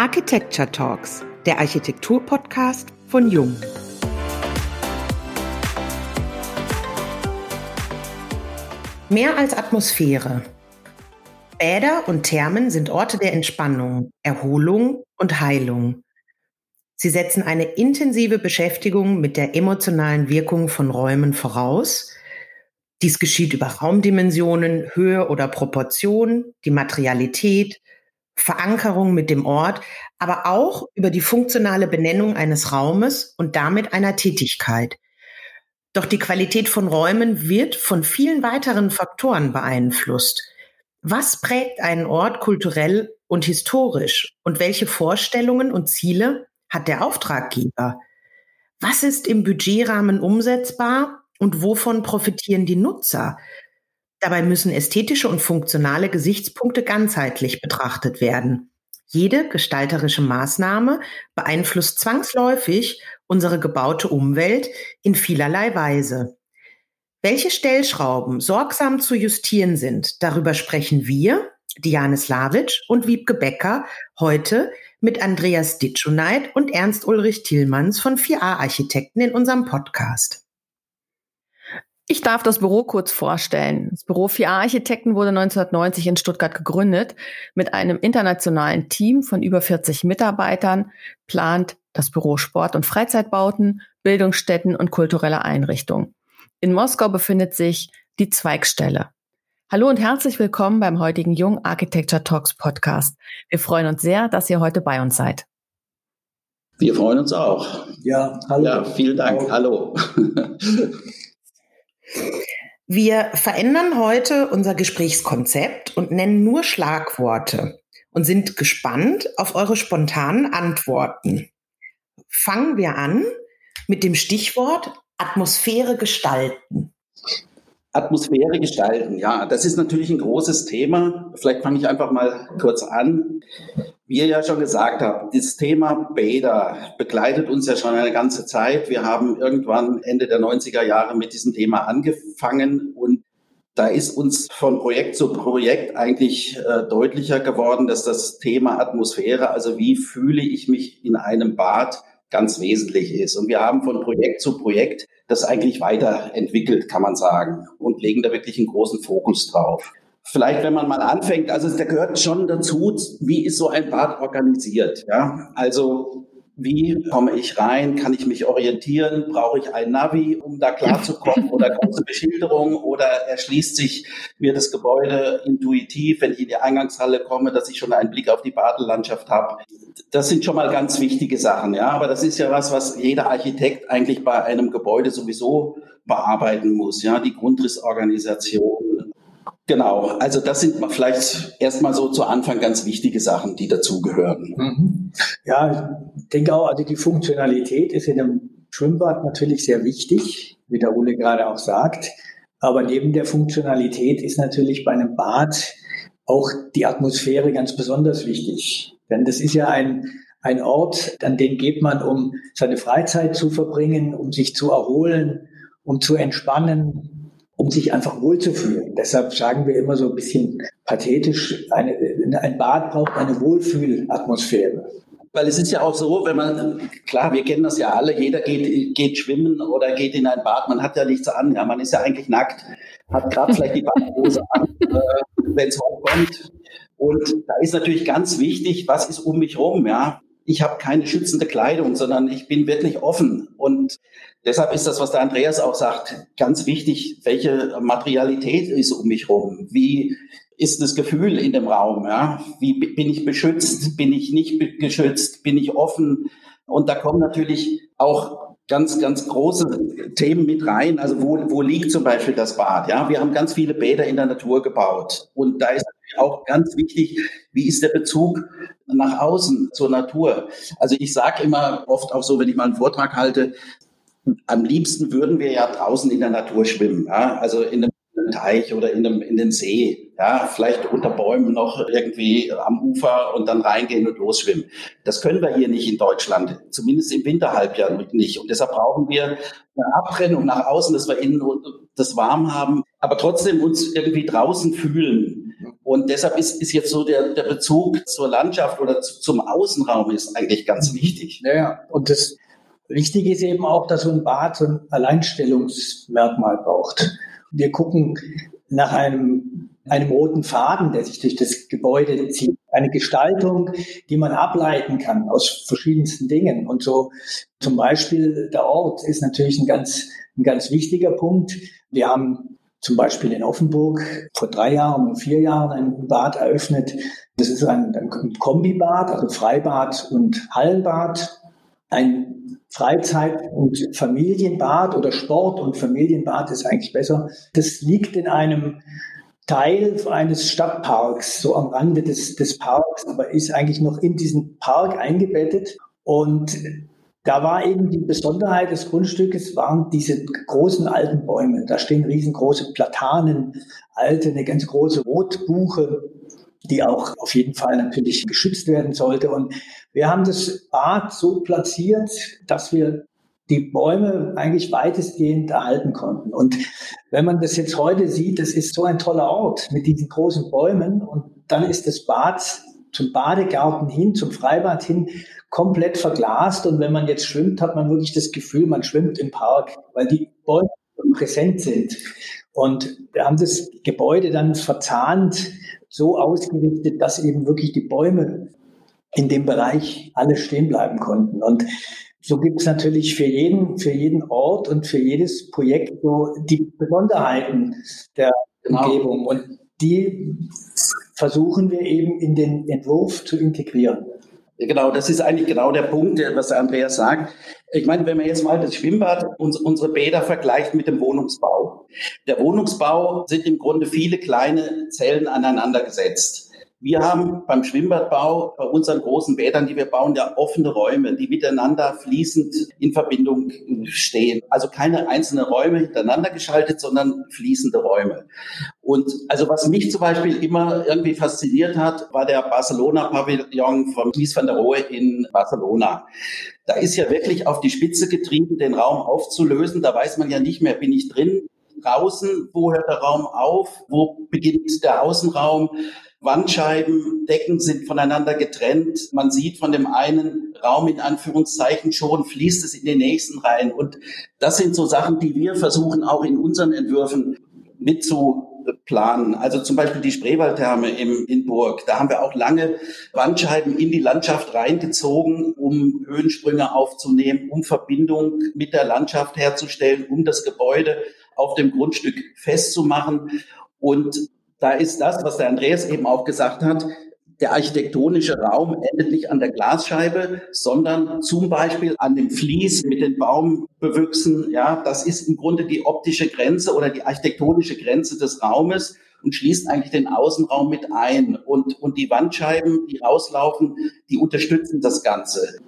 Architecture Talks, der Architektur-Podcast von Jung. Mehr als Atmosphäre. Bäder und Thermen sind Orte der Entspannung, Erholung und Heilung. Sie setzen eine intensive Beschäftigung mit der emotionalen Wirkung von Räumen voraus. Dies geschieht über Raumdimensionen, Höhe oder Proportion, die Materialität, Verankerung mit dem Ort, aber auch über die funktionale Benennung eines Raumes und damit einer Tätigkeit. Doch die Qualität von Räumen wird von vielen weiteren Faktoren beeinflusst. Was prägt einen Ort kulturell und historisch und welche Vorstellungen und Ziele hat der Auftraggeber? Was ist im Budgetrahmen umsetzbar und wovon profitieren die Nutzer? Dabei müssen ästhetische und funktionale Gesichtspunkte ganzheitlich betrachtet werden. Jede gestalterische Maßnahme beeinflusst zwangsläufig unsere gebaute Umwelt in vielerlei Weise. Welche Stellschrauben sorgsam zu justieren sind, darüber sprechen wir, Diane Slavic und Wiebke Becker, heute mit Andreas Ditschuneit und Ernst Ulrich Thielmanns von 4a Architekten in unserem Podcast. Ich darf das Büro kurz vorstellen. Das Büro 4A Architekten wurde 1990 in Stuttgart gegründet. Mit einem internationalen Team von über 40 Mitarbeitern plant das Büro Sport- und Freizeitbauten, Bildungsstätten und kulturelle Einrichtungen. In Moskau befindet sich die Zweigstelle. Hallo und herzlich willkommen beim heutigen Jung Architecture Talks Podcast. Wir freuen uns sehr, dass ihr heute bei uns seid. Wir freuen uns auch. Ja, hallo. Ja, vielen Dank. Hallo. Wir verändern heute unser Gesprächskonzept und nennen nur Schlagworte und sind gespannt auf eure spontanen Antworten. Fangen wir an mit dem Stichwort Atmosphäre gestalten. Atmosphäre gestalten, ja, das ist natürlich ein großes Thema. Vielleicht fange ich einfach mal kurz an. Wie ihr ja schon gesagt habt, das Thema Bäder begleitet uns ja schon eine ganze Zeit. Wir haben irgendwann Ende der 90er Jahre mit diesem Thema angefangen und da ist uns von Projekt zu Projekt eigentlich äh, deutlicher geworden, dass das Thema Atmosphäre, also wie fühle ich mich in einem Bad, ganz wesentlich ist. Und wir haben von Projekt zu Projekt das eigentlich weiterentwickelt, kann man sagen, und legen da wirklich einen großen Fokus drauf. Vielleicht, wenn man mal anfängt, also da gehört schon dazu, wie ist so ein Bad organisiert? Ja, also wie komme ich rein? Kann ich mich orientieren? Brauche ich ein Navi, um da klarzukommen oder große Beschilderung? Oder erschließt sich mir das Gebäude intuitiv, wenn ich in die Eingangshalle komme, dass ich schon einen Blick auf die Badelandschaft habe? Das sind schon mal ganz wichtige Sachen, ja. Aber das ist ja was, was jeder Architekt eigentlich bei einem Gebäude sowieso bearbeiten muss, ja. Die Grundrissorganisation, Genau, also das sind vielleicht erstmal so zu Anfang ganz wichtige Sachen, die dazugehören. Mhm. Ja, ich denke auch, also die Funktionalität ist in einem Schwimmbad natürlich sehr wichtig, wie der Ole gerade auch sagt. Aber neben der Funktionalität ist natürlich bei einem Bad auch die Atmosphäre ganz besonders wichtig. Denn das ist ja ein, ein Ort, an den geht man, um seine Freizeit zu verbringen, um sich zu erholen, um zu entspannen, um sich einfach wohlzufühlen. Deshalb sagen wir immer so ein bisschen pathetisch, eine, ein Bad braucht eine Wohlfühlatmosphäre. Weil es ist ja auch so, wenn man, klar, wir kennen das ja alle, jeder geht, geht schwimmen oder geht in ein Bad, man hat ja nichts an, ja, man ist ja eigentlich nackt, hat gerade vielleicht die Badhose an, äh, wenn es hochkommt. Und da ist natürlich ganz wichtig, was ist um mich rum, ja ich habe keine schützende Kleidung, sondern ich bin wirklich offen. Und deshalb ist das, was der Andreas auch sagt, ganz wichtig, welche Materialität ist um mich rum? Wie ist das Gefühl in dem Raum? Ja? Wie bin ich beschützt? Bin ich nicht geschützt? Bin ich offen? Und da kommen natürlich auch ganz, ganz große Themen mit rein. Also wo, wo liegt zum Beispiel das Bad? Ja, wir haben ganz viele Bäder in der Natur gebaut. Und da ist auch ganz wichtig, wie ist der Bezug nach außen zur Natur? Also ich sage immer oft auch so, wenn ich mal einen Vortrag halte, am liebsten würden wir ja draußen in der Natur schwimmen, ja? also in einem Teich oder in, einem, in den See, ja, vielleicht unter Bäumen noch irgendwie am Ufer und dann reingehen und losschwimmen. Das können wir hier nicht in Deutschland, zumindest im Winterhalbjahr nicht. Und deshalb brauchen wir eine Abtrennung nach außen, dass wir innen das warm haben. Aber trotzdem uns irgendwie draußen fühlen. Und deshalb ist, ist jetzt so der, der Bezug zur Landschaft oder zu, zum Außenraum ist eigentlich ganz wichtig. Ja, und das Wichtige ist eben auch, dass so ein Bad so ein Alleinstellungsmerkmal braucht. Wir gucken nach einem, einem roten Faden, der sich durch das Gebäude zieht. Eine Gestaltung, die man ableiten kann aus verschiedensten Dingen. Und so zum Beispiel der Ort ist natürlich ein ganz, ein ganz wichtiger Punkt. Wir haben zum Beispiel in Offenburg vor drei Jahren und vier Jahren ein Bad eröffnet. Das ist ein, ein Kombibad, also Freibad und Hallenbad. Ein Freizeit- und Familienbad oder Sport- und Familienbad ist eigentlich besser. Das liegt in einem Teil eines Stadtparks, so am Rande des, des Parks, aber ist eigentlich noch in diesen Park eingebettet. Und da war eben die Besonderheit des Grundstückes, waren diese großen alten Bäume. Da stehen riesengroße Platanen, alte, eine ganz große Rotbuche, die auch auf jeden Fall natürlich geschützt werden sollte. Und wir haben das Bad so platziert, dass wir die Bäume eigentlich weitestgehend erhalten konnten. Und wenn man das jetzt heute sieht, das ist so ein toller Ort mit diesen großen Bäumen und dann ist das Bad zum Badegarten hin, zum Freibad hin komplett verglast. Und wenn man jetzt schwimmt, hat man wirklich das Gefühl, man schwimmt im Park, weil die Bäume präsent sind. Und wir haben das Gebäude dann verzahnt so ausgerichtet, dass eben wirklich die Bäume in dem Bereich alle stehen bleiben konnten. Und so gibt es natürlich für jeden, für jeden Ort und für jedes Projekt so die Besonderheiten der genau. Umgebung. Und die versuchen wir eben in den Entwurf zu integrieren. Genau, das ist eigentlich genau der Punkt, was der Andreas sagt. Ich meine, wenn man jetzt mal das Schwimmbad, unsere Bäder vergleicht mit dem Wohnungsbau. Der Wohnungsbau sind im Grunde viele kleine Zellen aneinander gesetzt. Wir haben beim Schwimmbadbau, bei unseren großen Bädern, die wir bauen, ja offene Räume, die miteinander fließend in Verbindung stehen. Also keine einzelnen Räume hintereinander geschaltet, sondern fließende Räume. Und also was mich zum Beispiel immer irgendwie fasziniert hat, war der Barcelona-Pavillon von Mies van der Rohe in Barcelona. Da ist ja wirklich auf die Spitze getrieben, den Raum aufzulösen. Da weiß man ja nicht mehr, bin ich drin, draußen, wo hört der Raum auf, wo beginnt der Außenraum. Wandscheiben, Decken sind voneinander getrennt. Man sieht von dem einen Raum in Anführungszeichen schon, fließt es in den nächsten rein. Und das sind so Sachen, die wir versuchen auch in unseren Entwürfen mitzuplanen. Also zum Beispiel die Spreewaldtherme im, in Burg. Da haben wir auch lange Wandscheiben in die Landschaft reingezogen, um Höhensprünge aufzunehmen, um Verbindung mit der Landschaft herzustellen, um das Gebäude auf dem Grundstück festzumachen. Und da ist das, was der Andreas eben auch gesagt hat, der architektonische Raum endet nicht an der Glasscheibe, sondern zum Beispiel an dem Vlies mit den Baumbewüchsen. Ja, das ist im Grunde die optische Grenze oder die architektonische Grenze des Raumes und schließt eigentlich den Außenraum mit ein. Und, und die Wandscheiben, die rauslaufen, die unterstützen das Ganze.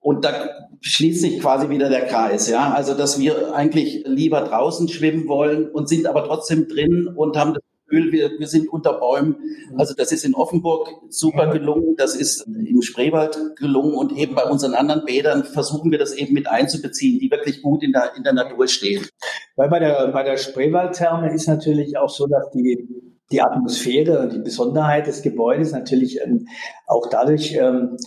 Und da schließt sich quasi wieder der Kreis, ja. Also, dass wir eigentlich lieber draußen schwimmen wollen und sind aber trotzdem drin und haben das Gefühl, wir, wir sind unter Bäumen. Also das ist in Offenburg super gelungen, das ist im Spreewald gelungen und eben bei unseren anderen Bädern versuchen wir das eben mit einzubeziehen, die wirklich gut in der, in der Natur stehen. Weil bei der, bei der Spreewaldtherme ist natürlich auch so, dass die die Atmosphäre und die Besonderheit des Gebäudes natürlich ähm, auch dadurch ähm,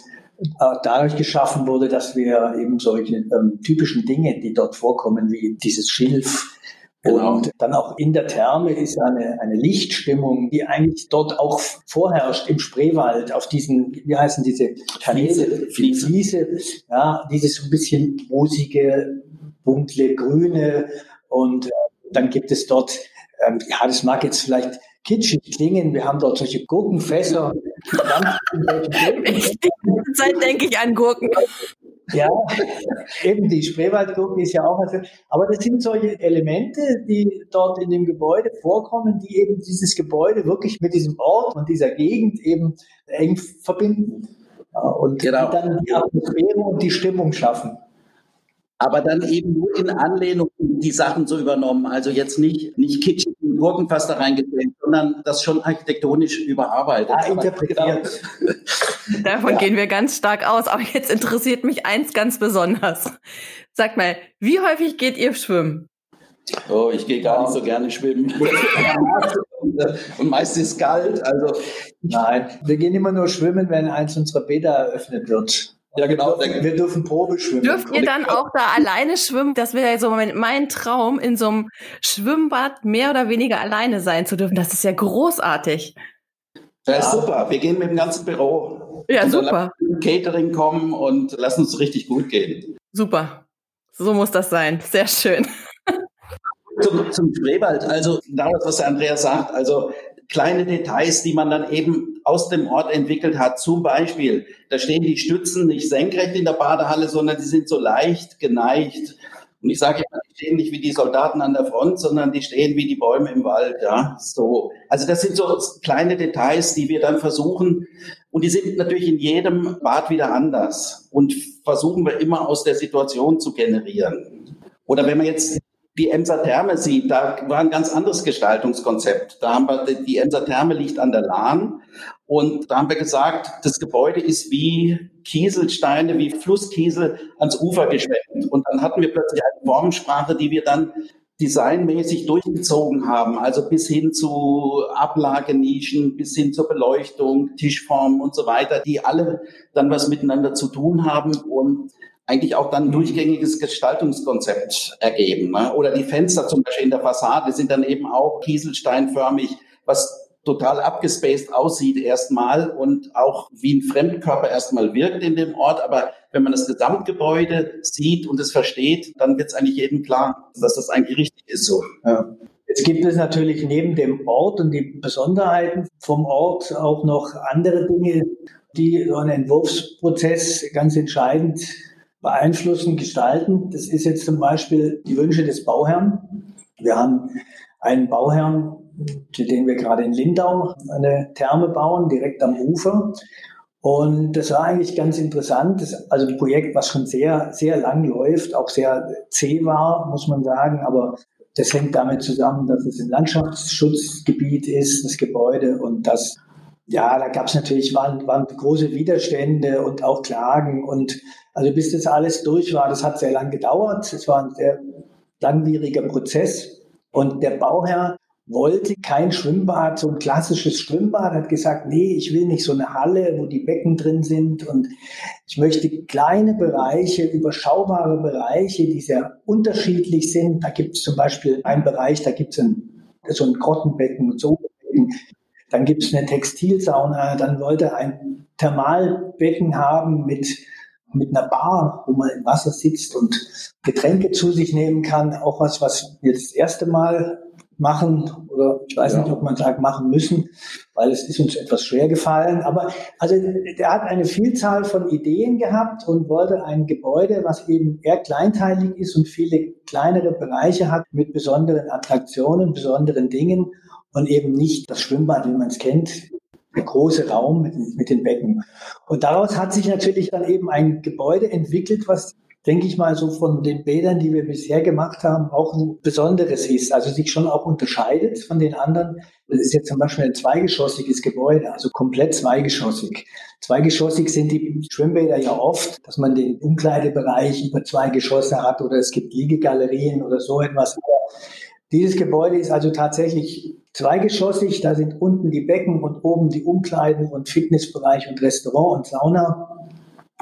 dadurch geschaffen wurde, dass wir eben solche ähm, typischen Dinge, die dort vorkommen, wie dieses Schilf, Genau. Und dann auch in der Therme ist eine, eine Lichtstimmung, die eigentlich dort auch vorherrscht im Spreewald auf diesen, wie heißen diese Kanäle, Fliese, Fliese ja, dieses so ein bisschen rosige, dunkle, grüne und äh, dann gibt es dort, ähm, ja, das mag jetzt vielleicht kitschig klingen, wir haben dort solche Gurkenfässer. ich, die ganze Zeit denke ich an Gurken. Ja, eben die Spreewaldgurke ist ja auch, also, aber das sind solche Elemente, die dort in dem Gebäude vorkommen, die eben dieses Gebäude wirklich mit diesem Ort und dieser Gegend eben eng verbinden und genau. dann die Atmosphäre und die Stimmung schaffen aber dann eben nur in Anlehnung die Sachen so übernommen. Also jetzt nicht, nicht kitschig Gurkenfass da reingestellt, sondern das schon architektonisch überarbeitet. Ja, interpretiert. Davon ja. gehen wir ganz stark aus. Aber jetzt interessiert mich eins ganz besonders. Sag mal, wie häufig geht ihr schwimmen? Oh, ich gehe gar nicht so gerne schwimmen. und meist ist es kalt. Also Nein, wir gehen immer nur schwimmen, wenn eins unserer Bäder eröffnet wird. Ja, genau. Wir dürfen, wir dürfen Probe schwimmen. Dürft ihr dann auch da alleine schwimmen? Das wäre so mein, mein Traum, in so einem Schwimmbad mehr oder weniger alleine sein zu dürfen. Das ist ja großartig. Das ist ja. super. Wir gehen mit dem ganzen Büro. Ja, super. Catering kommen und lassen uns richtig gut gehen. Super. So muss das sein. Sehr schön. Zum, zum Spreewald, also das, was der Andreas sagt, also kleine Details, die man dann eben aus dem Ort entwickelt hat. Zum Beispiel, da stehen die Stützen nicht senkrecht in der Badehalle, sondern die sind so leicht geneigt. Und ich sage immer, die stehen nicht wie die Soldaten an der Front, sondern die stehen wie die Bäume im Wald. Ja, so. Also das sind so kleine Details, die wir dann versuchen. Und die sind natürlich in jedem Bad wieder anders. Und versuchen wir immer aus der Situation zu generieren. Oder wenn man jetzt die Emser Therme sieht, da war ein ganz anderes Gestaltungskonzept. Da haben wir, die Emser Therme liegt an der Lahn und da haben wir gesagt, das Gebäude ist wie Kieselsteine, wie Flusskiesel ans Ufer geschwemmt. Und dann hatten wir plötzlich eine Formensprache, die wir dann designmäßig durchgezogen haben, also bis hin zu Ablagenischen, bis hin zur Beleuchtung, Tischformen und so weiter, die alle dann was miteinander zu tun haben und eigentlich auch dann ein durchgängiges Gestaltungskonzept ergeben. Ne? Oder die Fenster zum Beispiel in der Fassade sind dann eben auch kieselsteinförmig, was total abgespaced aussieht erstmal und auch wie ein Fremdkörper erstmal wirkt in dem Ort. Aber wenn man das Gesamtgebäude sieht und es versteht, dann wird es eigentlich jedem klar, dass das eigentlich richtig ist so. Ja. Jetzt gibt es natürlich neben dem Ort und die Besonderheiten vom Ort auch noch andere Dinge, die so einen Entwurfsprozess ganz entscheidend beeinflussen, gestalten. Das ist jetzt zum Beispiel die Wünsche des Bauherrn. Wir haben einen Bauherrn, für den wir gerade in Lindau eine Therme bauen, direkt am Ufer. Und das war eigentlich ganz interessant. Das, also ein Projekt, was schon sehr, sehr lang läuft, auch sehr zäh war, muss man sagen. Aber das hängt damit zusammen, dass es ein Landschaftsschutzgebiet ist, das Gebäude, und dass ja, da gab es natürlich, waren, waren große Widerstände und auch Klagen. Und also bis das alles durch war, das hat sehr lang gedauert. Es war ein sehr langwieriger Prozess. Und der Bauherr wollte kein Schwimmbad, so ein klassisches Schwimmbad, hat gesagt, nee, ich will nicht so eine Halle, wo die Becken drin sind und ich möchte kleine Bereiche, überschaubare Bereiche, die sehr unterschiedlich sind. Da gibt es zum Beispiel einen Bereich, da gibt es so ein Grottenbecken und so dann gibt es eine Textilsauna, dann wollte ein Thermalbecken haben mit, mit einer Bar, wo man im Wasser sitzt und Getränke zu sich nehmen kann. Auch was, was wir das erste Mal machen oder ich weiß ja. nicht, ob man sagt machen müssen, weil es ist uns etwas schwer gefallen. Aber also der hat eine Vielzahl von Ideen gehabt und wollte ein Gebäude, was eben eher kleinteilig ist und viele kleinere Bereiche hat mit besonderen Attraktionen, besonderen Dingen und eben nicht das Schwimmbad, wie man es kennt, der große Raum mit, mit den Becken. Und daraus hat sich natürlich dann eben ein Gebäude entwickelt, was denke ich mal, so von den Bädern, die wir bisher gemacht haben, auch ein besonderes ist, also sich schon auch unterscheidet von den anderen. Das ist jetzt zum Beispiel ein zweigeschossiges Gebäude, also komplett zweigeschossig. Zweigeschossig sind die Schwimmbäder ja oft, dass man den Umkleidebereich über zwei Geschosse hat oder es gibt Liegegalerien oder so etwas. Dieses Gebäude ist also tatsächlich zweigeschossig. Da sind unten die Becken und oben die Umkleiden und Fitnessbereich und Restaurant und Sauna.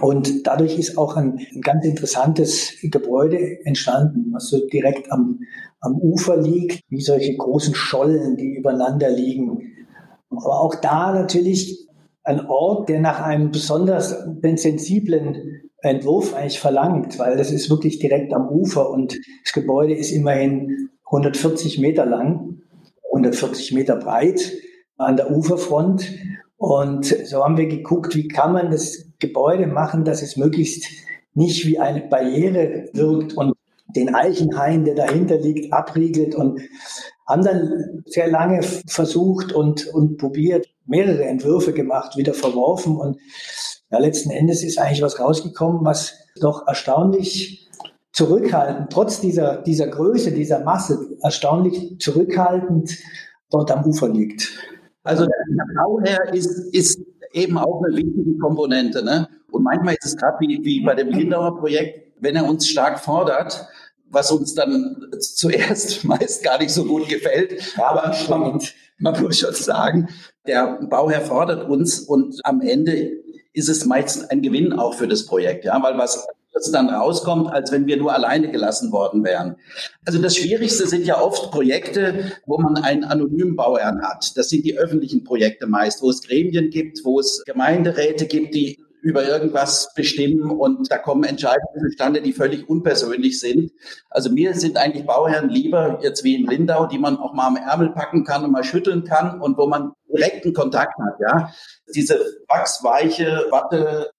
Und dadurch ist auch ein, ein ganz interessantes Gebäude entstanden, was so direkt am, am Ufer liegt, wie solche großen Schollen, die übereinander liegen. Aber auch da natürlich ein Ort, der nach einem besonders sensiblen Entwurf eigentlich verlangt, weil das ist wirklich direkt am Ufer und das Gebäude ist immerhin 140 Meter lang, 140 Meter breit an der Uferfront. Und so haben wir geguckt, wie kann man das Gebäude machen, dass es möglichst nicht wie eine Barriere wirkt und den Eichenhain, der dahinter liegt, abriegelt und haben dann sehr lange versucht und, und probiert, mehrere Entwürfe gemacht, wieder verworfen und ja, letzten Endes ist eigentlich was rausgekommen, was doch erstaunlich zurückhaltend, trotz dieser, dieser Größe, dieser Masse, erstaunlich zurückhaltend dort am Ufer liegt. Also der Bauherr ist, ist eben auch eine wichtige Komponente. Ne? Und manchmal ist es gerade wie, wie bei dem Lindauer Projekt, wenn er uns stark fordert, was uns dann zuerst meist gar nicht so gut gefällt. Aber man, man muss schon sagen, der Bauherr fordert uns und am Ende ist es meistens ein Gewinn auch für das Projekt, ja, weil was dann rauskommt, als wenn wir nur alleine gelassen worden wären. Also das Schwierigste sind ja oft Projekte, wo man einen anonymen Bauherrn hat. Das sind die öffentlichen Projekte meist, wo es Gremien gibt, wo es Gemeinderäte gibt, die über irgendwas bestimmen und da kommen Entscheidungen zustande, die völlig unpersönlich sind. Also mir sind eigentlich Bauherren lieber jetzt wie in Lindau, die man auch mal am Ärmel packen kann und mal schütteln kann und wo man direkten Kontakt hat, ja. Diese wachsweiche Watte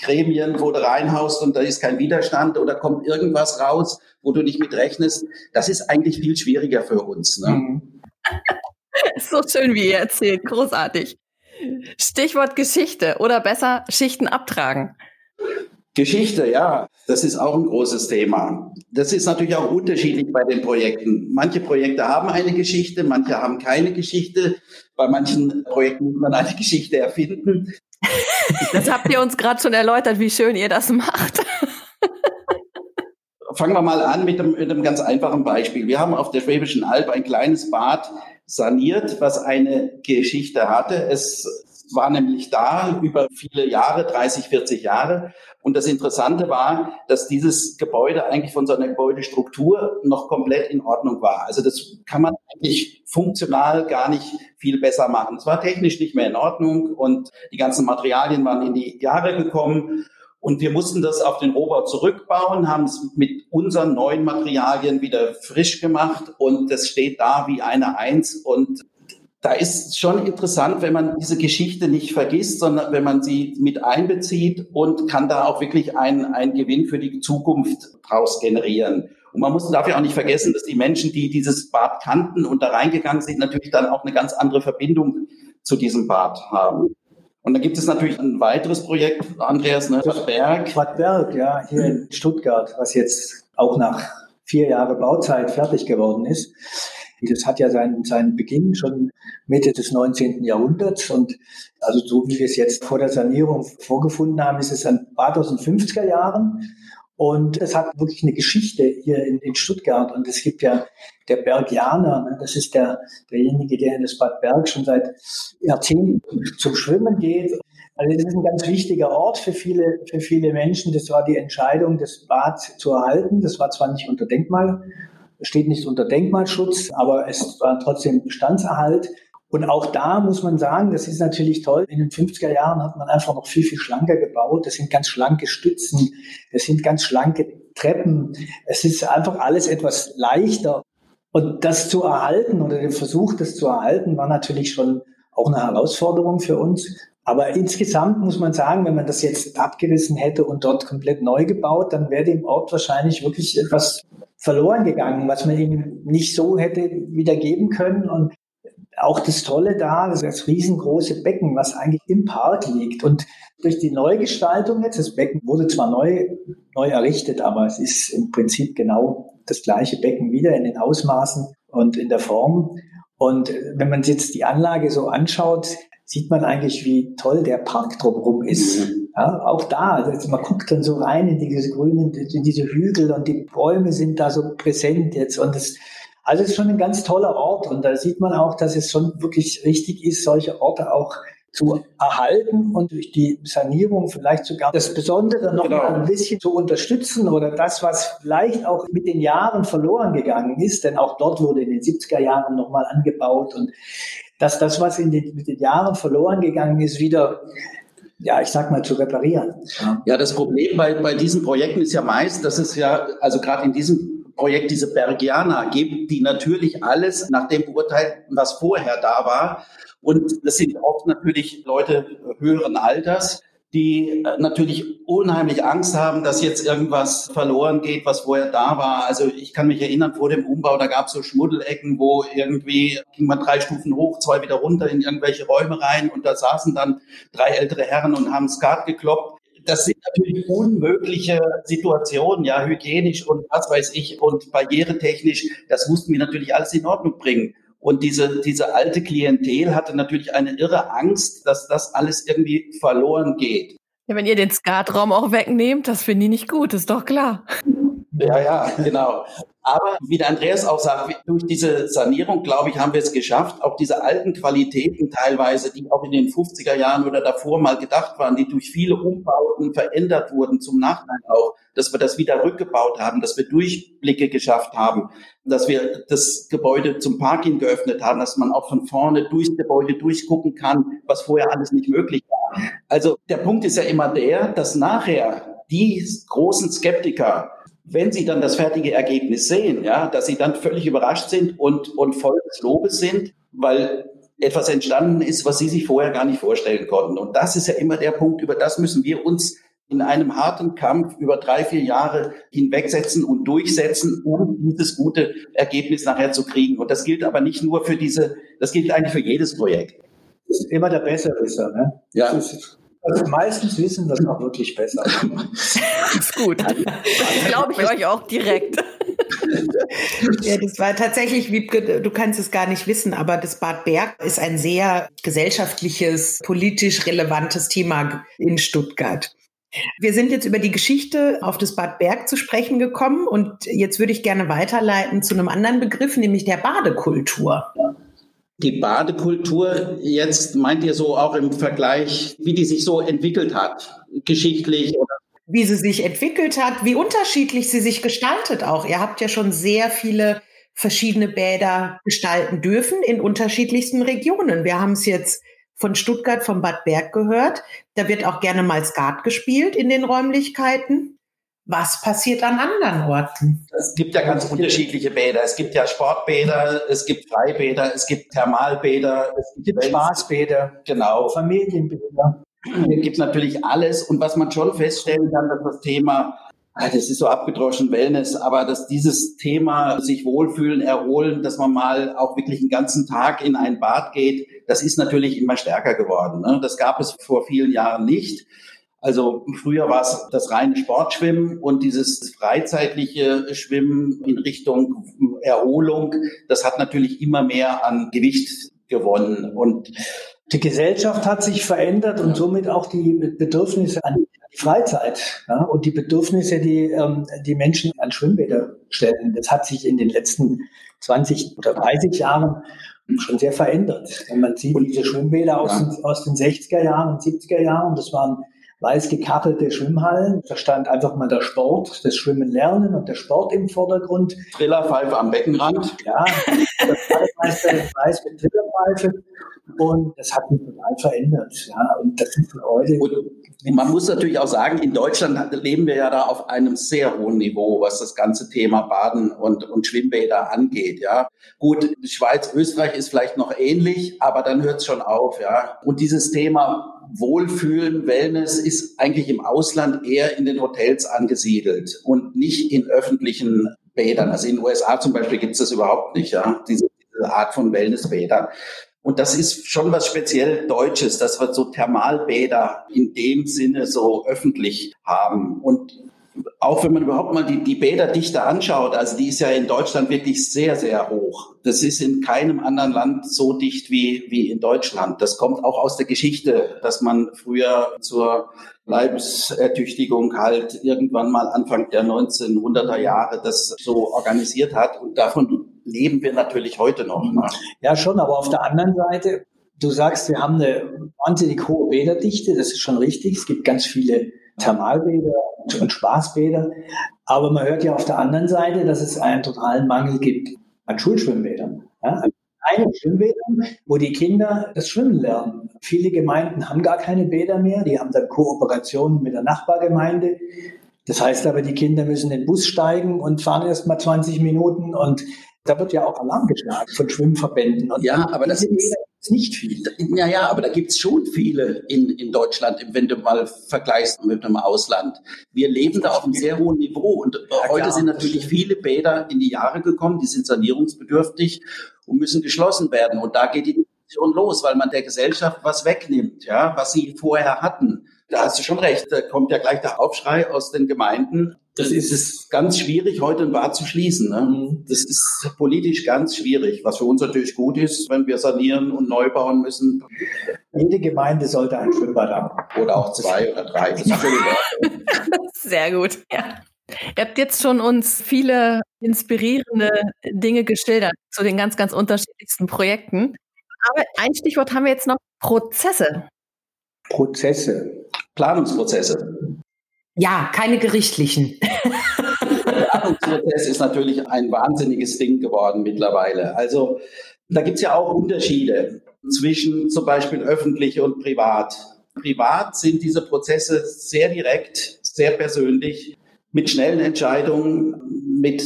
Gremien, wo du reinhaust und da ist kein Widerstand oder kommt irgendwas raus, wo du nicht mit rechnest. Das ist eigentlich viel schwieriger für uns. Ne? Mhm. so schön, wie ihr erzählt. Großartig. Stichwort Geschichte oder besser Schichten abtragen. Geschichte, ja, das ist auch ein großes Thema. Das ist natürlich auch unterschiedlich bei den Projekten. Manche Projekte haben eine Geschichte, manche haben keine Geschichte. Bei manchen Projekten muss man eine Geschichte erfinden. Das habt ihr uns gerade schon erläutert, wie schön ihr das macht. Fangen wir mal an mit einem, mit einem ganz einfachen Beispiel. Wir haben auf der Schwäbischen Alb ein kleines Bad saniert, was eine Geschichte hatte. Es war nämlich da über viele Jahre, 30, 40 Jahre. Und das Interessante war, dass dieses Gebäude eigentlich von seiner Gebäudestruktur noch komplett in Ordnung war. Also das kann man eigentlich funktional gar nicht viel besser machen. Es war technisch nicht mehr in Ordnung und die ganzen Materialien waren in die Jahre gekommen. Und wir mussten das auf den Rohbau zurückbauen, haben es mit unseren neuen Materialien wieder frisch gemacht und das steht da wie eine Eins und da ist schon interessant, wenn man diese Geschichte nicht vergisst, sondern wenn man sie mit einbezieht und kann da auch wirklich einen, einen Gewinn für die Zukunft draus generieren. Und man muss dafür auch nicht vergessen, dass die Menschen, die dieses Bad kannten und da reingegangen sind, natürlich dann auch eine ganz andere Verbindung zu diesem Bad haben. Und dann gibt es natürlich ein weiteres Projekt, Andreas, ne, Bad Berg. Bad Berg, ja, hier in Stuttgart, was jetzt auch nach vier Jahren Bauzeit fertig geworden ist. Das hat ja seinen, seinen Beginn schon Mitte des 19. Jahrhunderts und also so wie wir es jetzt vor der Sanierung vorgefunden haben, ist es ein Bad aus den 50er Jahren. Und es hat wirklich eine Geschichte hier in, in Stuttgart. Und es gibt ja der Bergianer, ne, das ist der, derjenige, der in das Bad Berg schon seit Jahrzehnten zum Schwimmen geht. Also das ist ein ganz wichtiger Ort für viele, für viele Menschen. Das war die Entscheidung, das Bad zu erhalten. Das war zwar nicht unter Denkmal steht nicht unter Denkmalschutz, aber es war trotzdem Bestandserhalt. Und auch da muss man sagen, das ist natürlich toll. In den 50er Jahren hat man einfach noch viel, viel schlanker gebaut. Das sind ganz schlanke Stützen. Das sind ganz schlanke Treppen. Es ist einfach alles etwas leichter. Und das zu erhalten oder der Versuch, das zu erhalten, war natürlich schon auch eine Herausforderung für uns. Aber insgesamt muss man sagen, wenn man das jetzt abgerissen hätte und dort komplett neu gebaut, dann wäre dem Ort wahrscheinlich wirklich etwas verloren gegangen, was man ihm nicht so hätte wiedergeben können. Und auch das Tolle da, das, das riesengroße Becken, was eigentlich im Park liegt. Und durch die Neugestaltung jetzt, das Becken wurde zwar neu, neu errichtet, aber es ist im Prinzip genau das gleiche Becken wieder in den Ausmaßen und in der Form. Und wenn man jetzt die Anlage so anschaut, sieht man eigentlich, wie toll der Park drumherum ist. Mhm. Ja, auch da, also man guckt dann so rein in diese grünen, in diese Hügel und die Bäume sind da so präsent jetzt und das, also es ist schon ein ganz toller Ort und da sieht man auch, dass es schon wirklich richtig ist, solche Orte auch zu erhalten und durch die Sanierung vielleicht sogar das Besondere noch genau. mal ein bisschen zu unterstützen oder das, was vielleicht auch mit den Jahren verloren gegangen ist, denn auch dort wurde in den 70er Jahren nochmal angebaut und dass das, was in den, mit den Jahren verloren gegangen ist, wieder ja, ich sag mal, zu reparieren. Ja, das Problem bei, bei diesen Projekten ist ja meist, dass es ja, also gerade in diesem Projekt diese Bergianer gibt, die natürlich alles nach dem beurteilen, was vorher da war. Und das sind oft natürlich Leute höheren Alters, die äh, natürlich unheimlich Angst haben, dass jetzt irgendwas verloren geht, was vorher da war. Also ich kann mich erinnern, vor dem Umbau, da gab es so Schmuddelecken, wo irgendwie ging man drei Stufen hoch, zwei wieder runter in irgendwelche Räume rein und da saßen dann drei ältere Herren und haben Skat gekloppt. Das sind natürlich unmögliche Situationen, ja, hygienisch und was weiß ich und barrieretechnisch. Das mussten wir natürlich alles in Ordnung bringen. Und diese, diese alte Klientel hatte natürlich eine irre Angst, dass das alles irgendwie verloren geht. Ja, wenn ihr den Skatraum auch wegnehmt, das finde ich nicht gut, ist doch klar. Ja, ja, genau. Aber wie der Andreas auch sagt, durch diese Sanierung, glaube ich, haben wir es geschafft, auch diese alten Qualitäten teilweise, die auch in den 50er Jahren oder davor mal gedacht waren, die durch viele Umbauten verändert wurden, zum Nachteil auch, dass wir das wieder rückgebaut haben, dass wir Durchblicke geschafft haben, dass wir das Gebäude zum Parking geöffnet haben, dass man auch von vorne durchs Gebäude durchgucken kann, was vorher alles nicht möglich war. Also der Punkt ist ja immer der, dass nachher die großen Skeptiker, wenn sie dann das fertige Ergebnis sehen, ja, dass sie dann völlig überrascht sind und, und voll des Lobes sind, weil etwas entstanden ist, was sie sich vorher gar nicht vorstellen konnten. Und das ist ja immer der Punkt, über das müssen wir uns in einem harten Kampf über drei, vier Jahre hinwegsetzen und durchsetzen, um dieses gute Ergebnis nachher zu kriegen. Und das gilt aber nicht nur für diese, das gilt eigentlich für jedes Projekt. Das ist immer der Besserwisser, ne? Ja. Das ist, also meistens wissen das auch wirklich besser. Das ist gut. Glaube ich euch auch direkt. Ja, das war tatsächlich, Wiebke, du kannst es gar nicht wissen, aber das Bad Berg ist ein sehr gesellschaftliches, politisch relevantes Thema in Stuttgart. Wir sind jetzt über die Geschichte auf das Bad Berg zu sprechen gekommen und jetzt würde ich gerne weiterleiten zu einem anderen Begriff, nämlich der Badekultur. Die Badekultur, jetzt meint ihr so auch im Vergleich, wie die sich so entwickelt hat, geschichtlich oder wie sie sich entwickelt hat, wie unterschiedlich sie sich gestaltet auch. Ihr habt ja schon sehr viele verschiedene Bäder gestalten dürfen in unterschiedlichsten Regionen. Wir haben es jetzt von Stuttgart, vom Bad Berg gehört. Da wird auch gerne mal Skat gespielt in den Räumlichkeiten. Was passiert an anderen Orten? Es gibt ja ganz unterschiedliche Bäder. Es gibt ja Sportbäder, es gibt Freibäder, es gibt Thermalbäder, es gibt, Spaßbäder, genau. Familienbäder. Es gibt natürlich alles. Und was man schon feststellen kann, dass das Thema ah, das ist so abgedroschen Wellness, aber dass dieses Thema sich wohlfühlen, erholen, dass man mal auch wirklich einen ganzen Tag in ein Bad geht, das ist natürlich immer stärker geworden. Ne? Das gab es vor vielen Jahren nicht. Also früher war es das reine Sportschwimmen und dieses freizeitliche Schwimmen in Richtung Erholung, das hat natürlich immer mehr an Gewicht gewonnen. Und die Gesellschaft hat sich verändert und somit auch die Bedürfnisse an die Freizeit ja, und die Bedürfnisse, die ähm, die Menschen an Schwimmbäder stellen. Das hat sich in den letzten 20 oder 30 Jahren schon sehr verändert. Wenn man sieht, diese Schwimmbäder aus, ja. den, aus den 60er Jahren und 70er Jahren, das waren weiß gekachtelte Schwimmhallen. Da stand einfach mal der Sport, das Schwimmen lernen und der Sport im Vordergrund. Trillerpfeife am Beckenrand. Ja, das weiß mit Trillerpfeife. Und das hat sich total verändert. Ja, und das ist heute. Und man muss natürlich auch sagen, in Deutschland leben wir ja da auf einem sehr hohen Niveau, was das ganze Thema Baden und, und Schwimmbäder angeht. Ja, gut, Schweiz, Österreich ist vielleicht noch ähnlich, aber dann hört es schon auf. Ja, und dieses Thema Wohlfühlen, Wellness ist eigentlich im Ausland eher in den Hotels angesiedelt und nicht in öffentlichen Bädern. Also in den USA zum Beispiel gibt es das überhaupt nicht, ja, diese Art von Wellnessbädern. Und das ist schon was speziell Deutsches, dass wir so Thermalbäder in dem Sinne so öffentlich haben. Und auch wenn man überhaupt mal die, die Bäderdichte anschaut, also die ist ja in Deutschland wirklich sehr, sehr hoch. Das ist in keinem anderen Land so dicht wie, wie in Deutschland. Das kommt auch aus der Geschichte, dass man früher zur Leibesertüchtigung halt irgendwann mal Anfang der 1900er Jahre das so organisiert hat. Und davon leben wir natürlich heute noch. Ne? Ja, schon, aber auf der anderen Seite, du sagst, wir haben eine wahnsinnig hohe Bäderdichte, das ist schon richtig. Es gibt ganz viele Thermalbäder und Spaßbäder. Aber man hört ja auf der anderen Seite, dass es einen totalen Mangel gibt an Schulschwimmbädern. Ja? Keine Schwimmbädern, wo die Kinder das Schwimmen lernen. Viele Gemeinden haben gar keine Bäder mehr, die haben dann Kooperationen mit der Nachbargemeinde. Das heißt aber, die Kinder müssen in den Bus steigen und fahren erst mal 20 Minuten und da wird ja auch Alarm geschlagen von Schwimmverbänden. Und ja, aber das ist nicht viel. Ja, ja, aber da gibt's schon viele in, in Deutschland, wenn du mal vergleichst mit einem Ausland. Wir leben da auf einem sehr hohen Niveau und ja, heute klar, sind natürlich viele Bäder in die Jahre gekommen, die sind sanierungsbedürftig und müssen geschlossen werden. Und da geht die Diskussion los, weil man der Gesellschaft was wegnimmt, ja, was sie vorher hatten. Da hast du schon recht, da kommt ja gleich der Aufschrei aus den Gemeinden. Das ist es ganz schwierig, heute ein Bad zu schließen. Ne? Mhm. Das ist politisch ganz schwierig, was für uns natürlich gut ist, wenn wir sanieren und neu bauen müssen. Jede Gemeinde sollte ein Schwimmbad haben. Oder auch zwei oder drei. Sehr gut, ja. Ihr habt jetzt schon uns viele inspirierende Dinge geschildert zu den ganz, ganz unterschiedlichsten Projekten. Aber ein Stichwort haben wir jetzt noch Prozesse. Prozesse. Planungsprozesse. Ja, keine gerichtlichen. Der Planungsprozess ist natürlich ein wahnsinniges Ding geworden mittlerweile. Also da gibt es ja auch Unterschiede zwischen zum Beispiel öffentlich und privat. Privat sind diese Prozesse sehr direkt, sehr persönlich, mit schnellen Entscheidungen, mit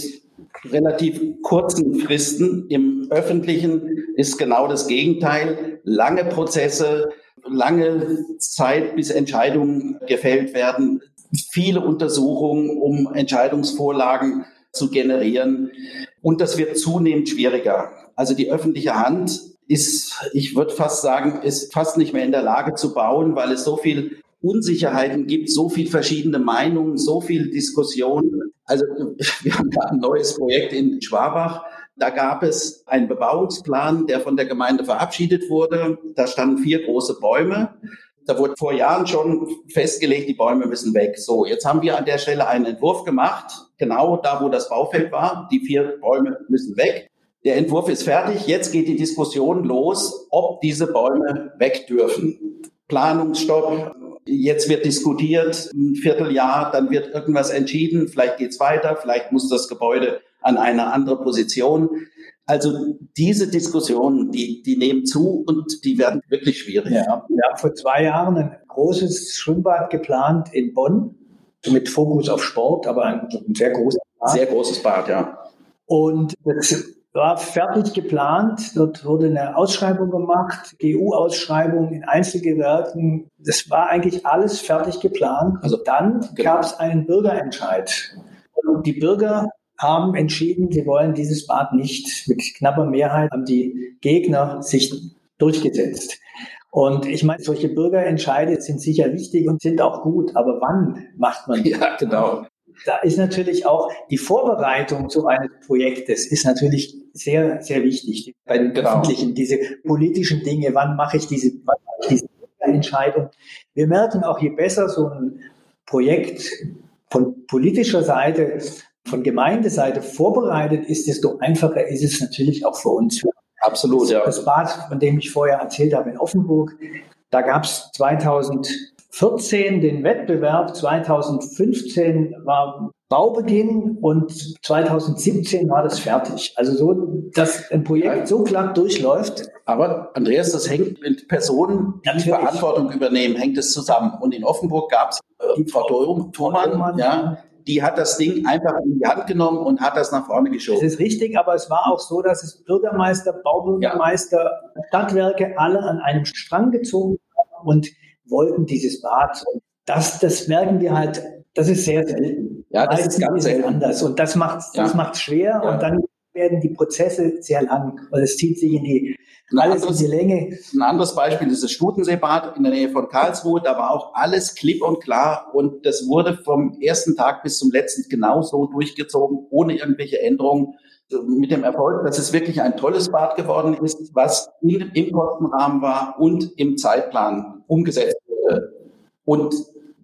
relativ kurzen Fristen. Im öffentlichen ist genau das Gegenteil. Lange Prozesse, lange Zeit, bis Entscheidungen gefällt werden, viele Untersuchungen, um Entscheidungsvorlagen zu generieren. Und das wird zunehmend schwieriger. Also die öffentliche Hand ist, ich würde fast sagen, ist fast nicht mehr in der Lage zu bauen, weil es so viel Unsicherheiten gibt, so viel verschiedene Meinungen, so viel Diskussionen. Also wir haben da ein neues Projekt in Schwabach. Da gab es einen Bebauungsplan, der von der Gemeinde verabschiedet wurde. Da standen vier große Bäume. Da wurde vor Jahren schon festgelegt, die Bäume müssen weg. So, jetzt haben wir an der Stelle einen Entwurf gemacht, genau da, wo das Baufeld war. Die vier Bäume müssen weg. Der Entwurf ist fertig. Jetzt geht die Diskussion los, ob diese Bäume weg dürfen. Planungsstopp. Jetzt wird diskutiert, ein Vierteljahr, dann wird irgendwas entschieden. Vielleicht geht's weiter, vielleicht muss das Gebäude an eine andere Position. Also diese Diskussionen, die, die nehmen zu und die werden wirklich schwierig. Ja, wir haben vor zwei Jahren ein großes Schwimmbad geplant in Bonn mit Fokus auf Sport, aber ein, ein sehr großes Bad. Sehr großes Bad, ja. Und das war fertig geplant. Dort wurde eine Ausschreibung gemacht, GU-Ausschreibung in Einzelgewerken. Das war eigentlich alles fertig geplant. Also dann genau. gab es einen Bürgerentscheid. Und die Bürger haben entschieden, sie wollen dieses Bad nicht. Mit knapper Mehrheit haben die Gegner sich durchgesetzt. Und ich meine, solche Bürgerentscheide sind sicher wichtig und sind auch gut, aber wann macht man die? Ja, genau. Da ist natürlich auch die Vorbereitung so eines Projektes ist natürlich sehr, sehr wichtig. Bei den genau. öffentlichen, diese politischen Dinge, wann mache ich diese, wann mache ich diese Entscheidung? Wir merken auch, je besser so ein Projekt von politischer Seite von Gemeindeseite vorbereitet ist, desto einfacher ist es natürlich auch für uns. Absolut, ja. Das Bad, von dem ich vorher erzählt habe in Offenburg, da gab es 2014 den Wettbewerb, 2015 war Baubeginn und 2017 war das fertig. Also so, dass ein Projekt so glatt durchläuft. Aber Andreas, das hängt mit Personen, die Natürlich. Verantwortung übernehmen, hängt es zusammen. Und in Offenburg gab es äh, Frau Thurmann, ja, die hat das Ding einfach in die Hand genommen und hat das nach vorne geschoben. Das ist richtig, aber es war auch so, dass es Bürgermeister, Baubürgermeister, ja. Stadtwerke alle an einem Strang gezogen haben und wollten dieses Bad. Und das, das merken wir halt, das ist sehr selten. Ja, das ist ganz selten. anders. Und das macht das ja. schwer ja. und dann werden die Prozesse sehr lang, weil es zieht sich in die ein alles anderes, in die Länge. Ein anderes Beispiel ist das Stutenseebad in der Nähe von Karlsruhe. Da war auch alles klipp und klar und das wurde vom ersten Tag bis zum letzten genauso durchgezogen, ohne irgendwelche Änderungen. Mit dem Erfolg, dass es wirklich ein tolles Bad geworden ist, was in, im Kostenrahmen war und im Zeitplan umgesetzt wurde. Und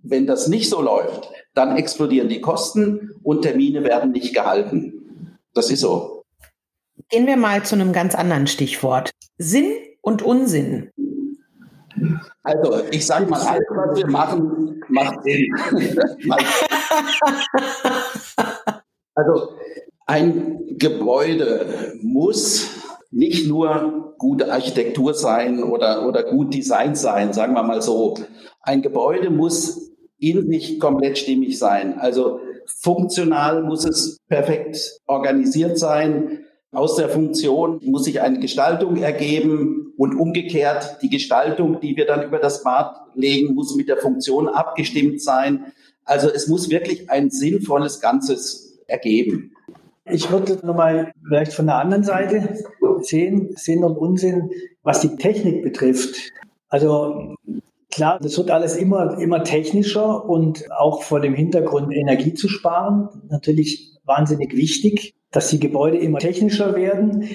wenn das nicht so läuft, dann explodieren die Kosten und Termine werden nicht gehalten. Das ist so. Gehen wir mal zu einem ganz anderen Stichwort. Sinn und Unsinn. Also, ich sage mal, alles, was wir machen, macht Sinn. also, ein Gebäude muss nicht nur gute Architektur sein oder, oder gut Design sein, sagen wir mal so. Ein Gebäude muss in sich komplett stimmig sein. Also funktional muss es perfekt organisiert sein. Aus der Funktion muss sich eine Gestaltung ergeben und umgekehrt die Gestaltung, die wir dann über das Bad legen, muss mit der Funktion abgestimmt sein. Also es muss wirklich ein sinnvolles Ganzes ergeben. Ich würde nochmal vielleicht von der anderen Seite sehen, Sinn und Unsinn, was die Technik betrifft. Also klar, das wird alles immer, immer technischer und auch vor dem Hintergrund Energie zu sparen, natürlich wahnsinnig wichtig dass die Gebäude immer technischer werden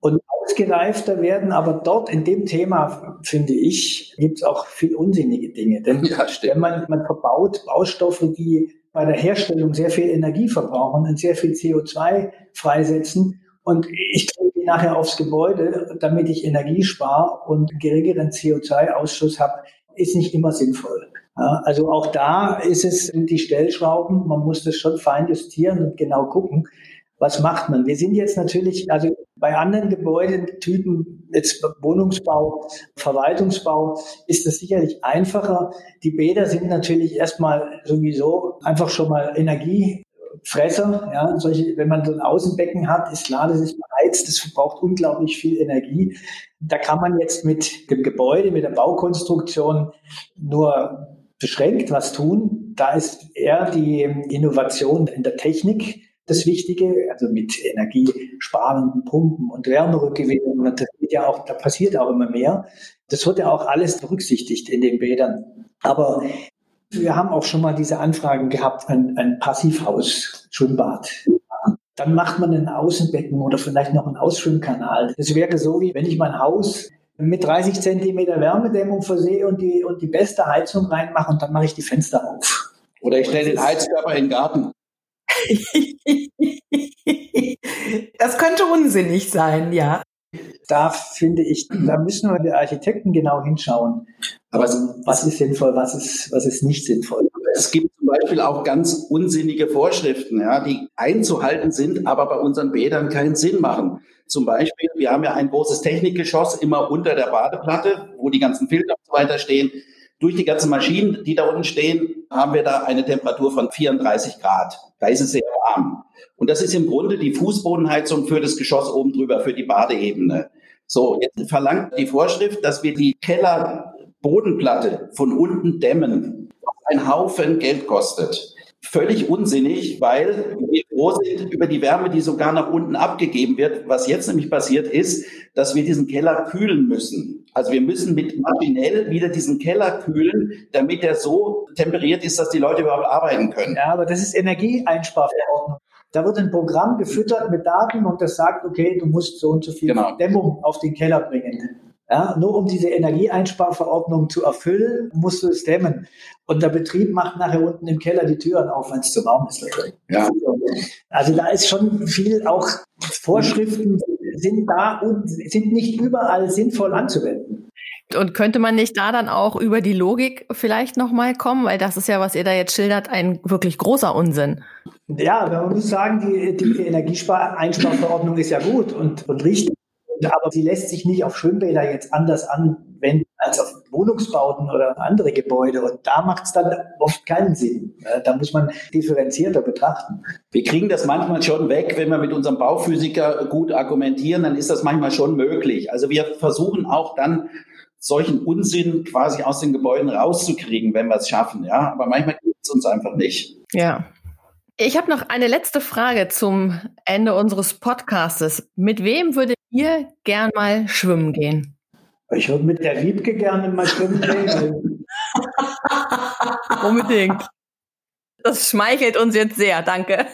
und ausgereifter werden. Aber dort in dem Thema, finde ich, gibt es auch viel unsinnige Dinge. Denn ja, wenn man, man verbaut Baustoffe, die bei der Herstellung sehr viel Energie verbrauchen und sehr viel CO2 freisetzen. Und ich die nachher aufs Gebäude, damit ich Energie spare und geringeren CO2-Ausschuss habe, ist nicht immer sinnvoll. Also auch da ist es die Stellschrauben, man muss das schon fein justieren und genau gucken, was macht man. Wir sind jetzt natürlich, also bei anderen Gebäudetypen, jetzt Wohnungsbau, Verwaltungsbau, ist das sicherlich einfacher. Die Bäder sind natürlich erstmal sowieso einfach schon mal Energiefresser. Ja, solche, wenn man so ein Außenbecken hat, ist klar, das ist beheizt, das verbraucht unglaublich viel Energie. Da kann man jetzt mit dem Gebäude, mit der Baukonstruktion nur beschränkt was tun. Da ist eher die Innovation in der Technik das Wichtige, also mit energiesparenden Pumpen und Wärmerückgewinnung. Und das wird ja auch, da passiert auch immer mehr. Das wird ja auch alles berücksichtigt in den Bädern. Aber wir haben auch schon mal diese Anfragen gehabt, ein, ein Passivhaus, Schwimmbad. Dann macht man ein Außenbecken oder vielleicht noch einen Ausschwimmkanal. Das wäre so, wie wenn ich mein Haus mit 30 Zentimeter Wärmedämmung versehe und die, und die beste Heizung reinmache und dann mache ich die Fenster auf. Oder ich stelle den Heizkörper in den Garten. das könnte unsinnig sein, ja. Da finde ich, da müssen wir die Architekten genau hinschauen. Aber was ist sinnvoll, was ist, was ist nicht sinnvoll? Es gibt zum Beispiel auch ganz unsinnige Vorschriften, ja, die einzuhalten sind, aber bei unseren Bädern keinen Sinn machen. Zum Beispiel, wir haben ja ein großes Technikgeschoss immer unter der Badeplatte, wo die ganzen Filter und so weiter stehen. Durch die ganzen Maschinen, die da unten stehen, haben wir da eine Temperatur von 34 Grad. Da ist es sehr warm. Und das ist im Grunde die Fußbodenheizung für das Geschoss oben drüber, für die Badeebene. So, jetzt verlangt die Vorschrift, dass wir die Kellerbodenplatte von unten dämmen. Ein Haufen Geld kostet völlig unsinnig, weil wir froh sind über die Wärme, die sogar nach unten abgegeben wird. Was jetzt nämlich passiert ist, dass wir diesen Keller kühlen müssen. Also wir müssen mit maschinell wieder diesen Keller kühlen, damit er so temperiert ist, dass die Leute überhaupt arbeiten können. Ja, aber das ist Energieeinsparverordnung. Da wird ein Programm gefüttert mit Daten und das sagt, okay, du musst so und so viel genau. Dämmung auf den Keller bringen. Ja, nur um diese Energieeinsparverordnung zu erfüllen, musst du es dämmen. Und der Betrieb macht nachher unten im Keller die Türen auf, wenn es zu warm ist. Ja. Also da ist schon viel auch Vorschriften sind da und sind nicht überall sinnvoll anzuwenden. Und könnte man nicht da dann auch über die Logik vielleicht nochmal kommen? Weil das ist ja, was ihr da jetzt schildert, ein wirklich großer Unsinn. Ja, man muss sagen, die, die Energieeinsparverordnung ist ja gut und, und richtig aber sie lässt sich nicht auf Schwimmbäder jetzt anders anwenden als auf Wohnungsbauten oder andere Gebäude. Und da macht es dann oft keinen Sinn. Da muss man differenzierter betrachten. Wir kriegen das manchmal schon weg, wenn wir mit unserem Bauphysiker gut argumentieren, dann ist das manchmal schon möglich. Also wir versuchen auch dann solchen Unsinn quasi aus den Gebäuden rauszukriegen, wenn wir es schaffen. Ja, aber manchmal gibt es uns einfach nicht. Ja, ich habe noch eine letzte Frage zum Ende unseres Podcastes. Mit wem würdet ihr gern mal schwimmen gehen? Ich würde mit der Wiebke gerne mal schwimmen gehen. Unbedingt. Das schmeichelt uns jetzt sehr, danke.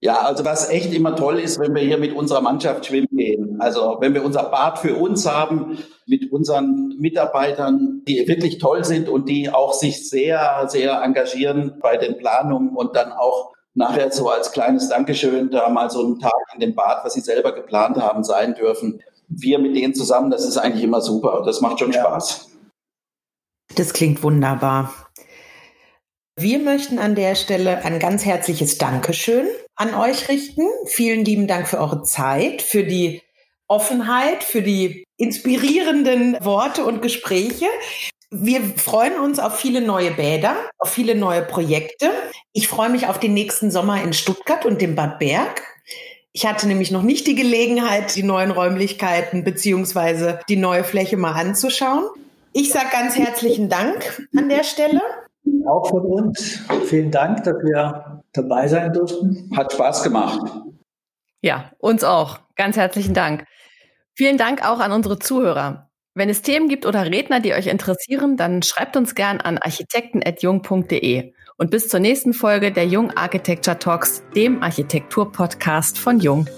Ja, also was echt immer toll ist, wenn wir hier mit unserer Mannschaft schwimmen gehen. Also wenn wir unser Bad für uns haben, mit unseren Mitarbeitern, die wirklich toll sind und die auch sich sehr, sehr engagieren bei den Planungen und dann auch nachher so als kleines Dankeschön da mal so einen Tag in dem Bad, was sie selber geplant haben, sein dürfen. Wir mit denen zusammen, das ist eigentlich immer super. Das macht schon ja. Spaß. Das klingt wunderbar. Wir möchten an der Stelle ein ganz herzliches Dankeschön an euch richten. Vielen lieben Dank für eure Zeit, für die Offenheit, für die inspirierenden Worte und Gespräche. Wir freuen uns auf viele neue Bäder, auf viele neue Projekte. Ich freue mich auf den nächsten Sommer in Stuttgart und dem Bad Berg. Ich hatte nämlich noch nicht die Gelegenheit, die neuen Räumlichkeiten beziehungsweise die neue Fläche mal anzuschauen. Ich sage ganz herzlichen Dank an der Stelle. Auch von uns. Vielen Dank, dass wir dabei sein durften. Hat Spaß gemacht. Ja, uns auch. Ganz herzlichen Dank. Vielen Dank auch an unsere Zuhörer. Wenn es Themen gibt oder Redner, die euch interessieren, dann schreibt uns gern an architekten.jung.de. Und bis zur nächsten Folge der Jung Architecture Talks, dem Architektur-Podcast von Jung.